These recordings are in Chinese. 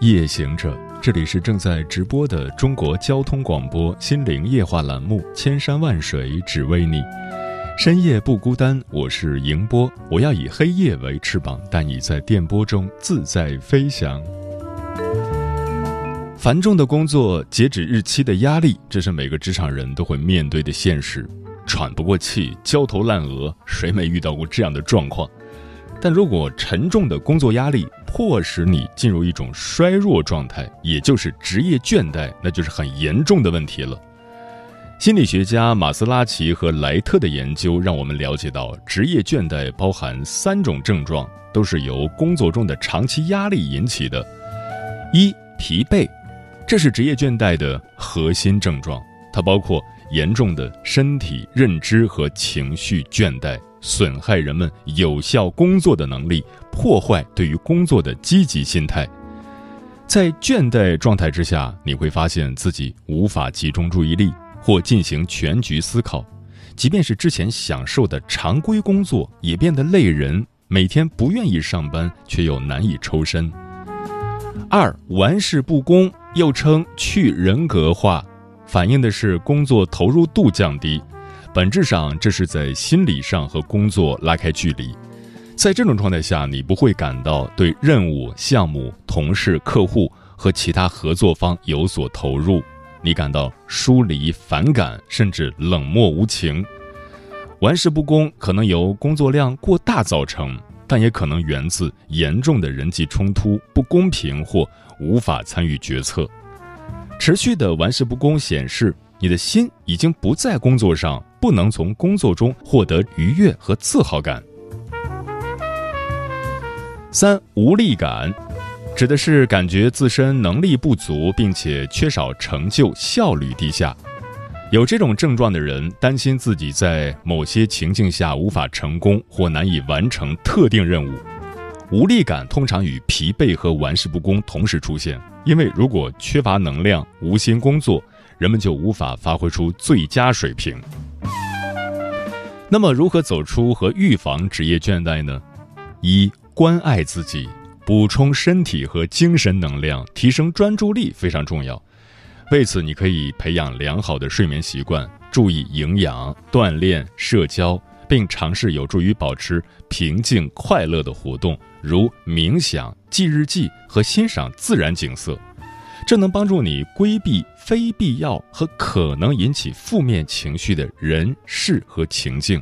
夜行者，这里是正在直播的中国交通广播心灵夜话栏目《千山万水只为你》，深夜不孤单，我是迎波，我要以黑夜为翅膀，带你在电波中自在飞翔。繁重的工作、截止日期的压力，这是每个职场人都会面对的现实，喘不过气、焦头烂额，谁没遇到过这样的状况？但如果沉重的工作压力迫使你进入一种衰弱状态，也就是职业倦怠，那就是很严重的问题了。心理学家马斯拉奇和莱特的研究让我们了解到，职业倦怠包含三种症状，都是由工作中的长期压力引起的。一、疲惫，这是职业倦怠的核心症状，它包括严重的身体、认知和情绪倦怠。损害人们有效工作的能力，破坏对于工作的积极心态。在倦怠状态之下，你会发现自己无法集中注意力或进行全局思考，即便是之前享受的常规工作也变得累人，每天不愿意上班却又难以抽身。二玩世不恭，又称去人格化，反映的是工作投入度降低。本质上，这是在心理上和工作拉开距离。在这种状态下，你不会感到对任务、项目、同事、客户和其他合作方有所投入，你感到疏离、反感，甚至冷漠无情。玩世不恭可能由工作量过大造成，但也可能源自严重的人际冲突、不公平或无法参与决策。持续的玩世不恭显示，你的心已经不在工作上。不能从工作中获得愉悦和自豪感。三无力感，指的是感觉自身能力不足，并且缺少成就，效率低下。有这种症状的人担心自己在某些情境下无法成功或难以完成特定任务。无力感通常与疲惫和玩世不恭同时出现，因为如果缺乏能量、无心工作，人们就无法发挥出最佳水平。那么，如何走出和预防职业倦怠呢？一、关爱自己，补充身体和精神能量，提升专注力非常重要。为此，你可以培养良好的睡眠习惯，注意营养、锻炼、社交，并尝试有助于保持平静、快乐的活动，如冥想、记日记和欣赏自然景色。这能帮助你规避。非必要和可能引起负面情绪的人事和情境，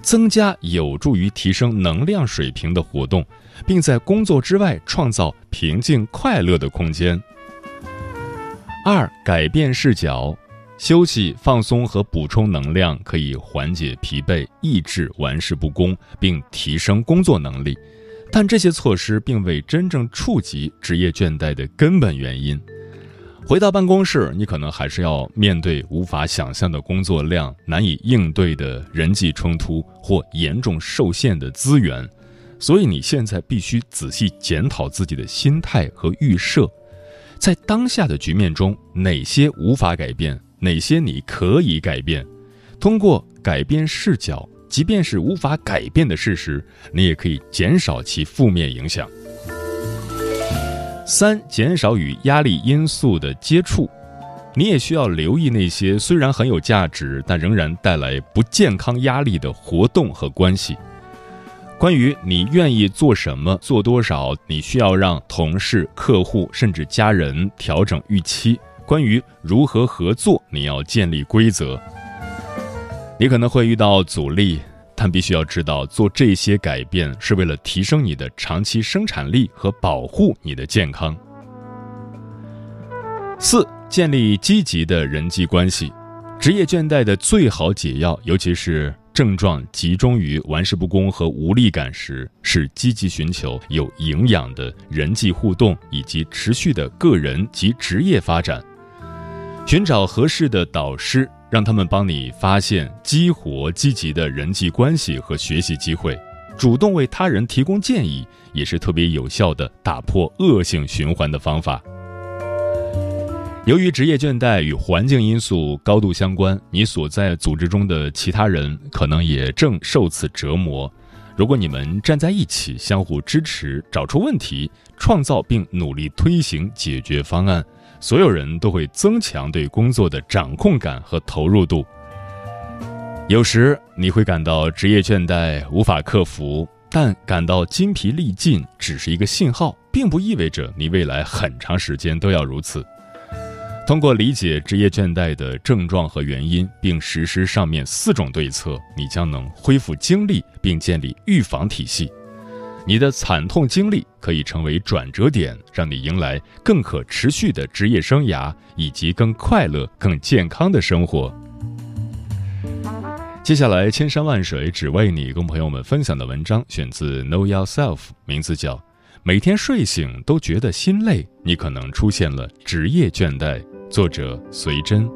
增加有助于提升能量水平的活动，并在工作之外创造平静快乐的空间。二、改变视角，休息、放松和补充能量可以缓解疲惫、抑制玩世不恭，并提升工作能力，但这些措施并未真正触及职业倦怠的根本原因。回到办公室，你可能还是要面对无法想象的工作量、难以应对的人际冲突或严重受限的资源，所以你现在必须仔细检讨自己的心态和预设，在当下的局面中，哪些无法改变，哪些你可以改变。通过改变视角，即便是无法改变的事实，你也可以减少其负面影响。三、减少与压力因素的接触，你也需要留意那些虽然很有价值，但仍然带来不健康压力的活动和关系。关于你愿意做什么、做多少，你需要让同事、客户甚至家人调整预期。关于如何合作，你要建立规则。你可能会遇到阻力。但必须要知道，做这些改变是为了提升你的长期生产力和保护你的健康。四、建立积极的人际关系，职业倦怠的最好解药，尤其是症状集中于玩世不恭和无力感时，是积极寻求有营养的人际互动以及持续的个人及职业发展。寻找合适的导师，让他们帮你发现、激活积极的人际关系和学习机会。主动为他人提供建议，也是特别有效的打破恶性循环的方法。由于职业倦怠与环境因素高度相关，你所在组织中的其他人可能也正受此折磨。如果你们站在一起，相互支持，找出问题，创造并努力推行解决方案，所有人都会增强对工作的掌控感和投入度。有时你会感到职业倦怠无法克服，但感到筋疲力尽只是一个信号，并不意味着你未来很长时间都要如此。通过理解职业倦怠的症状和原因，并实施上面四种对策，你将能恢复精力并建立预防体系。你的惨痛经历可以成为转折点，让你迎来更可持续的职业生涯以及更快乐、更健康的生活。接下来，千山万水只为你，跟朋友们分享的文章选自 Know Yourself，名字叫《每天睡醒都觉得心累》，你可能出现了职业倦怠。作者：随真。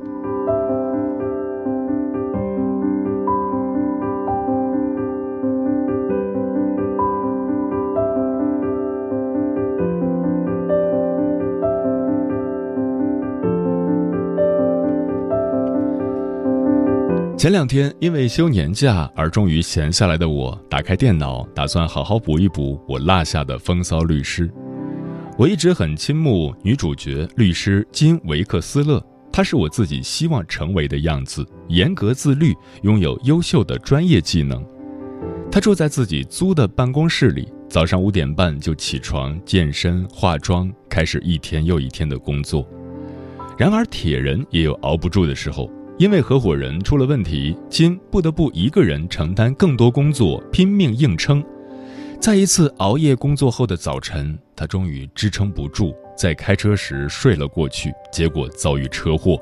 前两天因为休年假而终于闲下来的我，打开电脑，打算好好补一补我落下的《风骚律师》。我一直很倾慕女主角律师金维克斯勒，她是我自己希望成为的样子：严格自律，拥有优秀的专业技能。她住在自己租的办公室里，早上五点半就起床健身、化妆，开始一天又一天的工作。然而，铁人也有熬不住的时候。因为合伙人出了问题，金不得不一个人承担更多工作，拼命硬撑。在一次熬夜工作后的早晨，他终于支撑不住，在开车时睡了过去，结果遭遇车祸。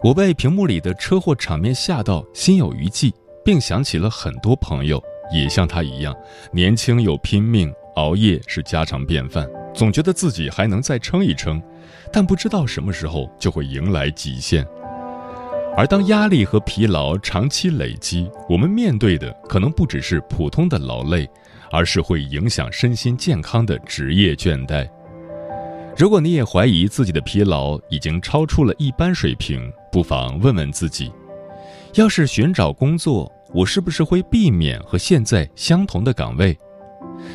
我被屏幕里的车祸场面吓到，心有余悸，并想起了很多朋友也像他一样，年轻又拼命，熬夜是家常便饭，总觉得自己还能再撑一撑，但不知道什么时候就会迎来极限。而当压力和疲劳长期累积，我们面对的可能不只是普通的劳累，而是会影响身心健康的职业倦怠。如果你也怀疑自己的疲劳已经超出了一般水平，不妨问问自己：要是寻找工作，我是不是会避免和现在相同的岗位？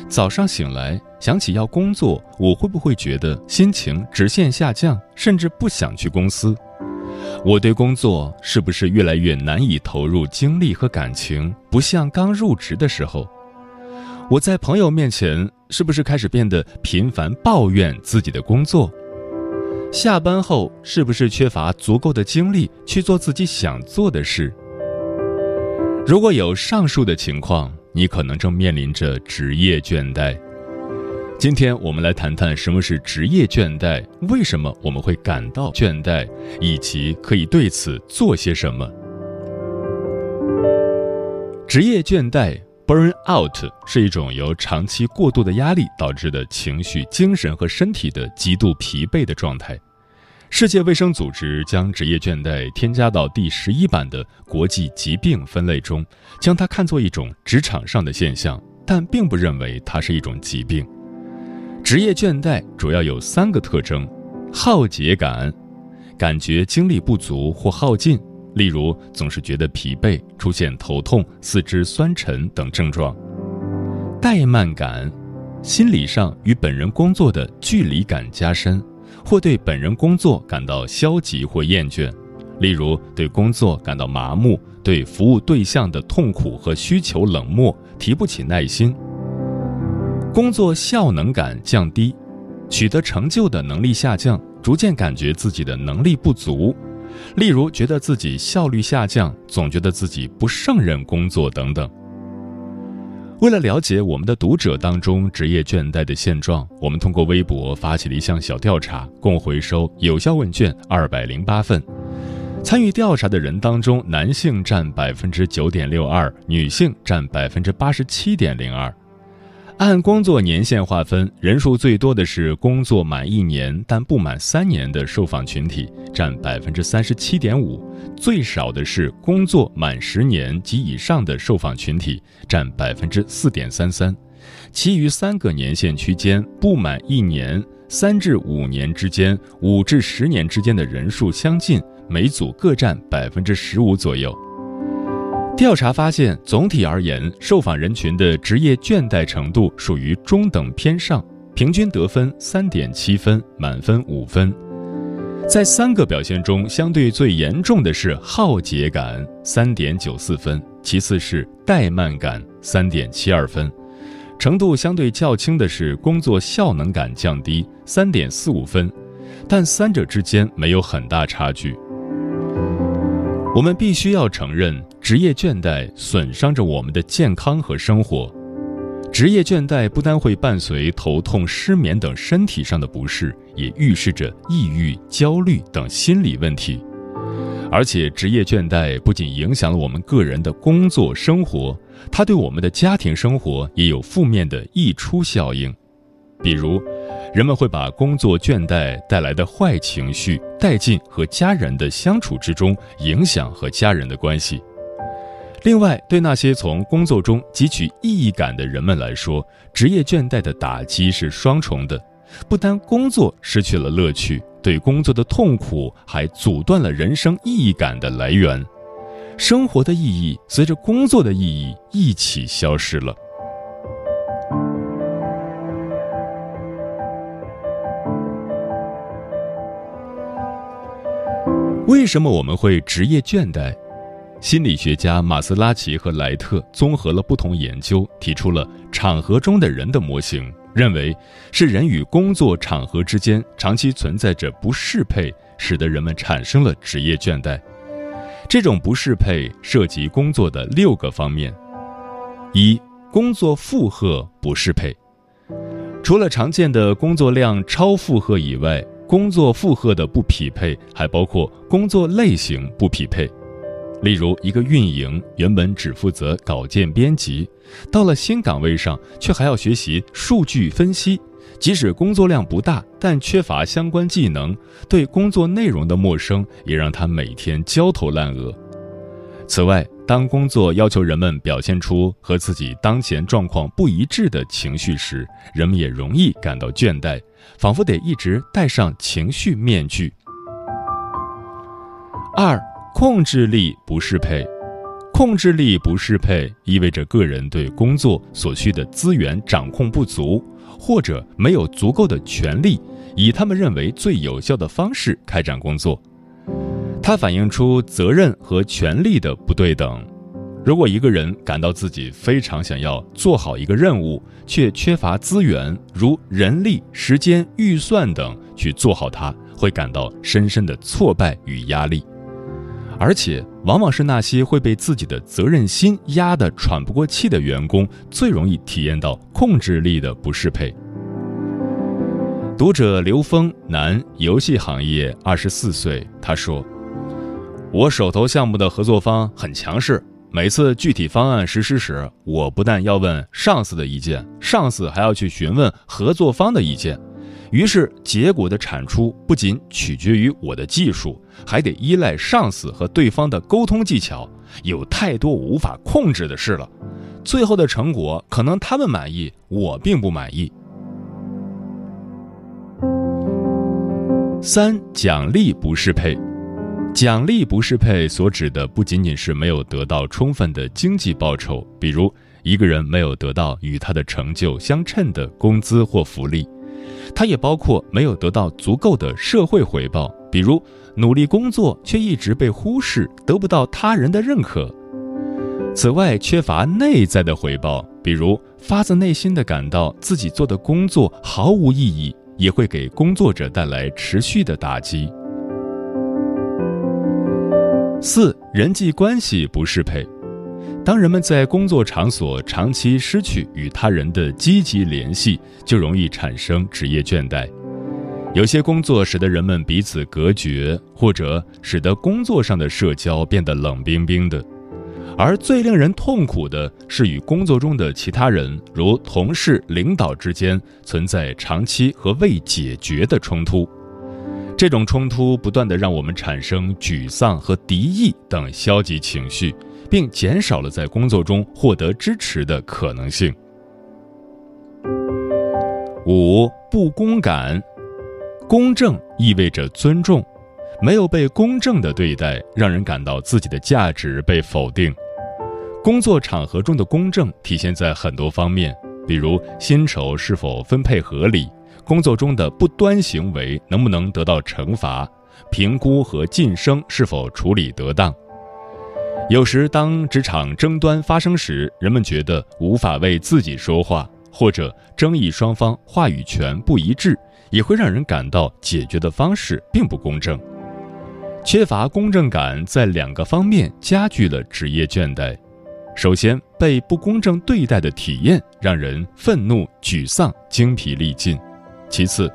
早上醒来想起要工作，我会不会觉得心情直线下降，甚至不想去公司？我对工作是不是越来越难以投入精力和感情？不像刚入职的时候。我在朋友面前是不是开始变得频繁抱怨自己的工作？下班后是不是缺乏足够的精力去做自己想做的事？如果有上述的情况，你可能正面临着职业倦怠。今天我们来谈谈什么是职业倦怠，为什么我们会感到倦怠，以及可以对此做些什么。职业倦怠 （burn out） 是一种由长期过度的压力导致的情绪、精神和身体的极度疲惫的状态。世界卫生组织将职业倦怠添加到第十一版的国际疾病分类中，将它看作一种职场上的现象，但并不认为它是一种疾病。职业倦怠主要有三个特征：耗竭感，感觉精力不足或耗尽，例如总是觉得疲惫、出现头痛、四肢酸沉等症状；怠慢感，心理上与本人工作的距离感加深，或对本人工作感到消极或厌倦，例如对工作感到麻木，对服务对象的痛苦和需求冷漠，提不起耐心。工作效能感降低，取得成就的能力下降，逐渐感觉自己的能力不足，例如觉得自己效率下降，总觉得自己不胜任工作等等。为了了解我们的读者当中职业倦怠的现状，我们通过微博发起了一项小调查，共回收有效问卷二百零八份。参与调查的人当中，男性占百分之九点六二，女性占百分之八十七点零二。按工作年限划分，人数最多的是工作满一年但不满三年的受访群体，占百分之三十七点五；最少的是工作满十年及以上的受访群体，占百分之四点三三。其余三个年限区间不满一年、三至五年之间、五至十年之间的人数相近，每组各占百分之十五左右。调查发现，总体而言，受访人群的职业倦怠程度属于中等偏上，平均得分三点七分，满分五分。在三个表现中，相对最严重的是耗竭感，三点九四分；其次是怠慢感，三点七二分；程度相对较轻的是工作效能感降低，三点四五分。但三者之间没有很大差距。我们必须要承认，职业倦怠损伤着我们的健康和生活。职业倦怠不单会伴随头痛、失眠等身体上的不适，也预示着抑郁、焦虑等心理问题。而且，职业倦怠不仅影响了我们个人的工作生活，它对我们的家庭生活也有负面的溢出效应，比如。人们会把工作倦怠带来的坏情绪带进和家人的相处之中，影响和家人的关系。另外，对那些从工作中汲取意义感的人们来说，职业倦怠的打击是双重的：不单工作失去了乐趣，对工作的痛苦还阻断了人生意义感的来源，生活的意义随着工作的意义一起消失了。为什么我们会职业倦怠？心理学家马斯拉奇和莱特综合了不同研究，提出了场合中的人的模型，认为是人与工作场合之间长期存在着不适配，使得人们产生了职业倦怠。这种不适配涉及工作的六个方面：一、工作负荷不适配。除了常见的工作量超负荷以外，工作负荷的不匹配还包括工作类型不匹配，例如一个运营原本只负责稿件编辑，到了新岗位上却还要学习数据分析，即使工作量不大，但缺乏相关技能，对工作内容的陌生也让他每天焦头烂额。此外，当工作要求人们表现出和自己当前状况不一致的情绪时，人们也容易感到倦怠。仿佛得一直戴上情绪面具。二、控制力不适配，控制力不适配意味着个人对工作所需的资源掌控不足，或者没有足够的权利，以他们认为最有效的方式开展工作。它反映出责任和权利的不对等。如果一个人感到自己非常想要做好一个任务，却缺乏资源，如人力、时间、预算等去做好它，会感到深深的挫败与压力。而且，往往是那些会被自己的责任心压得喘不过气的员工，最容易体验到控制力的不适配。读者刘峰，男，游戏行业，二十四岁。他说：“我手头项目的合作方很强势。”每次具体方案实施时，我不但要问上司的意见，上司还要去询问合作方的意见，于是结果的产出不仅取决于我的技术，还得依赖上司和对方的沟通技巧。有太多无法控制的事了，最后的成果可能他们满意，我并不满意。三奖励不适配。奖励不适配所指的不仅仅是没有得到充分的经济报酬，比如一个人没有得到与他的成就相称的工资或福利，它也包括没有得到足够的社会回报，比如努力工作却一直被忽视，得不到他人的认可。此外，缺乏内在的回报，比如发自内心的感到自己做的工作毫无意义，也会给工作者带来持续的打击。四人际关系不适配，当人们在工作场所长期失去与他人的积极联系，就容易产生职业倦怠。有些工作使得人们彼此隔绝，或者使得工作上的社交变得冷冰冰的。而最令人痛苦的是，与工作中的其他人，如同事、领导之间存在长期和未解决的冲突。这种冲突不断的让我们产生沮丧和敌意等消极情绪，并减少了在工作中获得支持的可能性。五不公感。公正意味着尊重，没有被公正的对待，让人感到自己的价值被否定。工作场合中的公正体现在很多方面，比如薪酬是否分配合理，工作中的不端行为能不能得到惩罚，评估和晋升是否处理得当。有时，当职场争端发生时，人们觉得无法为自己说话，或者争议双方话语权不一致。也会让人感到解决的方式并不公正，缺乏公正感在两个方面加剧了职业倦怠。首先，被不公正对待的体验让人愤怒、沮丧、精疲力尽；其次，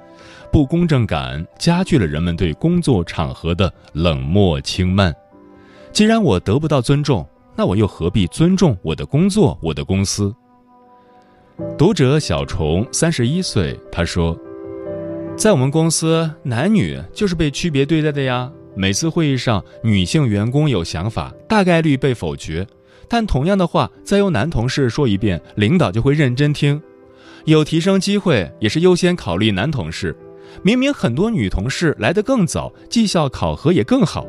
不公正感加剧了人们对工作场合的冷漠轻慢。既然我得不到尊重，那我又何必尊重我的工作、我的公司？读者小虫三十一岁，他说。在我们公司，男女就是被区别对待的呀。每次会议上，女性员工有想法，大概率被否决；但同样的话，再由男同事说一遍，领导就会认真听。有提升机会，也是优先考虑男同事。明明很多女同事来得更早，绩效考核也更好。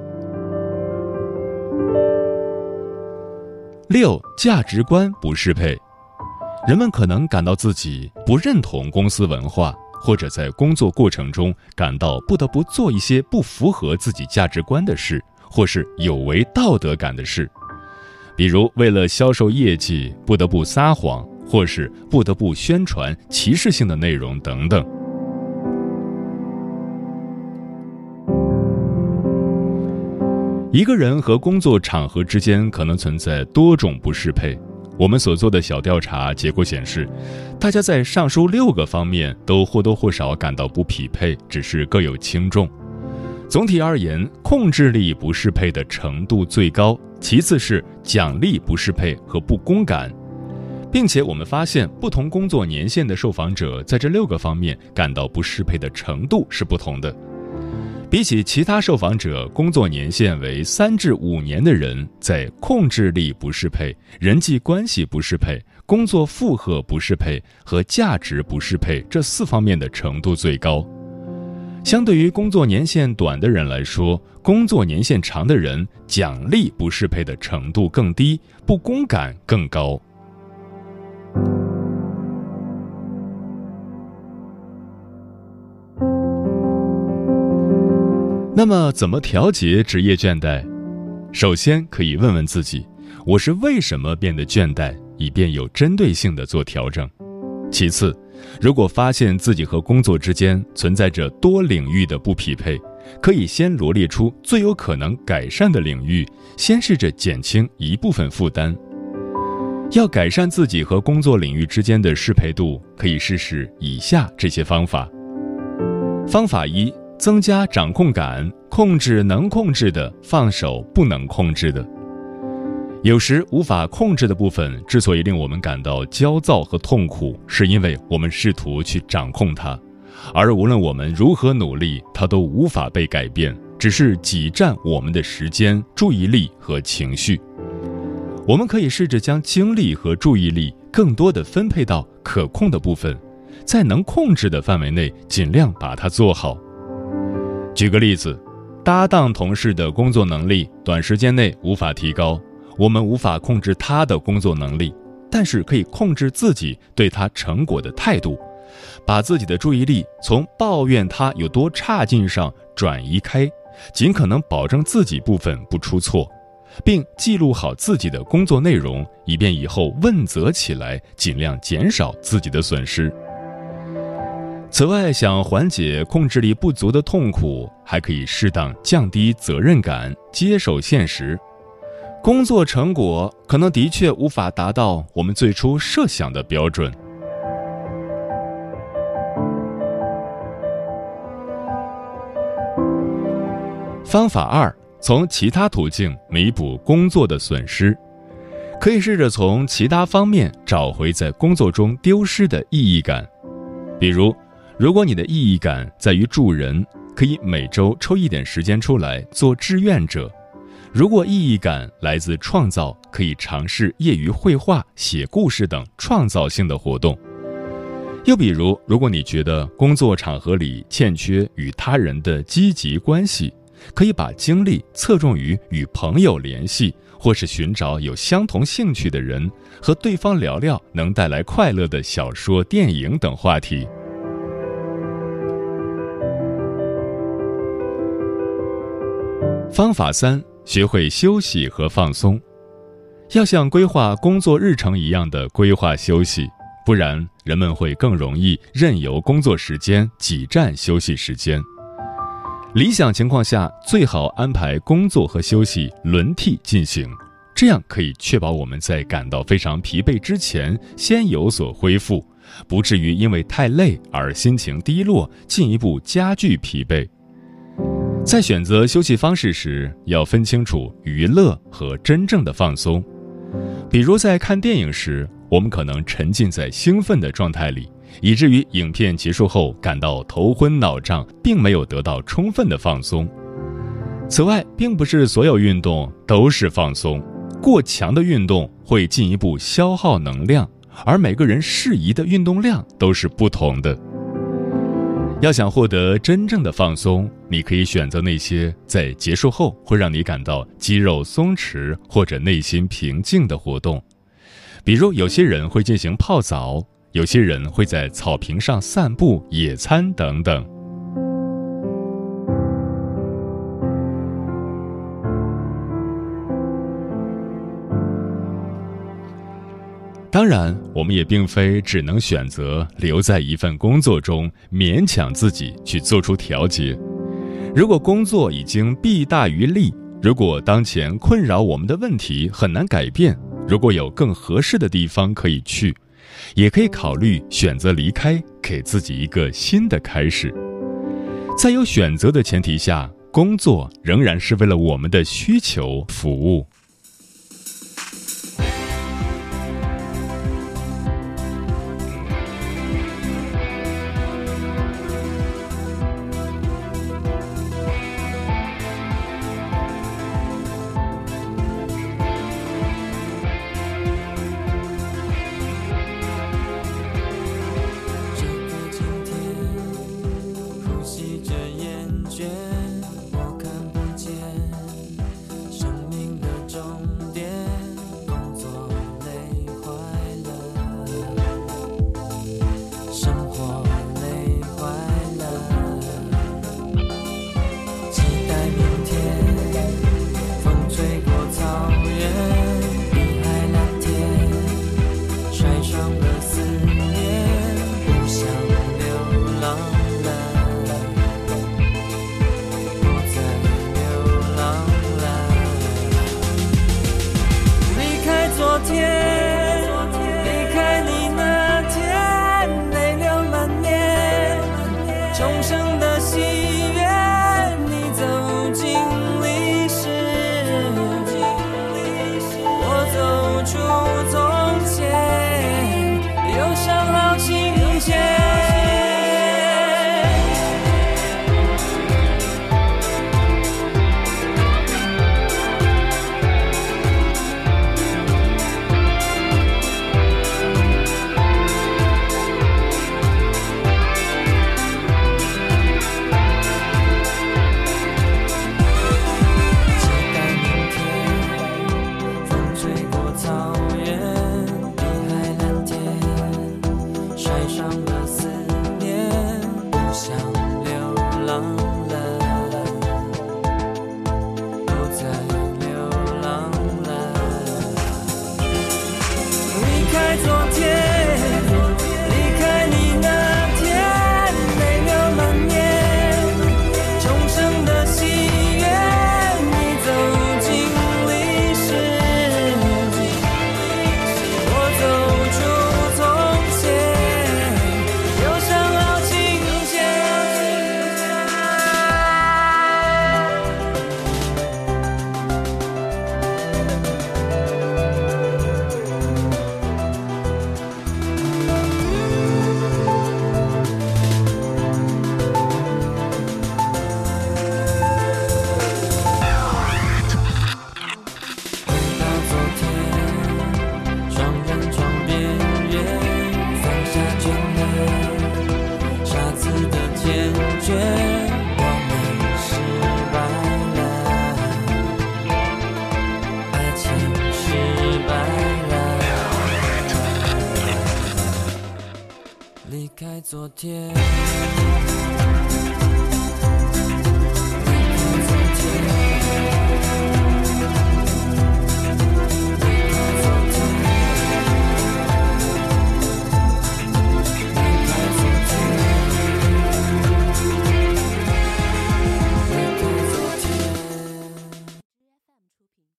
六价值观不适配，人们可能感到自己不认同公司文化。或者在工作过程中感到不得不做一些不符合自己价值观的事，或是有违道德感的事，比如为了销售业绩不得不撒谎，或是不得不宣传歧视性的内容等等。一个人和工作场合之间可能存在多种不适配。我们所做的小调查结果显示，大家在上述六个方面都或多或少感到不匹配，只是各有轻重。总体而言，控制力不适配的程度最高，其次是奖励不适配和不公感，并且我们发现，不同工作年限的受访者在这六个方面感到不适配的程度是不同的。比起其他受访者，工作年限为三至五年的人，在控制力不适配、人际关系不适配、工作负荷不适配和价值不适配这四方面的程度最高。相对于工作年限短的人来说，工作年限长的人奖励不适配的程度更低，不公感更高。那么，怎么调节职业倦怠？首先可以问问自己：我是为什么变得倦怠？以便有针对性的做调整。其次，如果发现自己和工作之间存在着多领域的不匹配，可以先罗列出最有可能改善的领域，先试着减轻一部分负担。要改善自己和工作领域之间的适配度，可以试试以下这些方法。方法一。增加掌控感，控制能控制的，放手不能控制的。有时无法控制的部分之所以令我们感到焦躁和痛苦，是因为我们试图去掌控它，而无论我们如何努力，它都无法被改变，只是挤占我们的时间、注意力和情绪。我们可以试着将精力和注意力更多的分配到可控的部分，在能控制的范围内，尽量把它做好。举个例子，搭档同事的工作能力短时间内无法提高，我们无法控制他的工作能力，但是可以控制自己对他成果的态度，把自己的注意力从抱怨他有多差劲上转移开，尽可能保证自己部分不出错，并记录好自己的工作内容，以便以后问责起来尽量减少自己的损失。此外，想缓解控制力不足的痛苦，还可以适当降低责任感，接受现实。工作成果可能的确无法达到我们最初设想的标准。方法二：从其他途径弥补工作的损失，可以试着从其他方面找回在工作中丢失的意义感。比如，如果你的意义感在于助人，可以每周抽一点时间出来做志愿者；如果意义感来自创造，可以尝试业余绘画、写故事等创造性的活动。又比如，如果你觉得工作场合里欠缺与他人的积极关系，可以把精力侧重于与朋友联系，或是寻找有相同兴趣的人，和对方聊聊能带来快乐的小说、电影等话题。方法三：学会休息和放松，要像规划工作日程一样的规划休息。不然，人们会更容易任由工作时间挤占休息时间。理想情况下，最好安排工作和休息轮替进行，这样可以确保我们在感到非常疲惫之前先有所恢复，不至于因为太累而心情低落，进一步加剧疲惫。在选择休息方式时，要分清楚娱乐和真正的放松。比如在看电影时。我们可能沉浸在兴奋的状态里，以至于影片结束后感到头昏脑胀，并没有得到充分的放松。此外，并不是所有运动都是放松，过强的运动会进一步消耗能量，而每个人适宜的运动量都是不同的。要想获得真正的放松，你可以选择那些在结束后会让你感到肌肉松弛或者内心平静的活动。比如，有些人会进行泡澡，有些人会在草坪上散步、野餐等等。当然，我们也并非只能选择留在一份工作中，勉强自己去做出调节。如果工作已经弊大于利，如果当前困扰我们的问题很难改变，如果有更合适的地方可以去，也可以考虑选择离开，给自己一个新的开始。在有选择的前提下，工作仍然是为了我们的需求服务。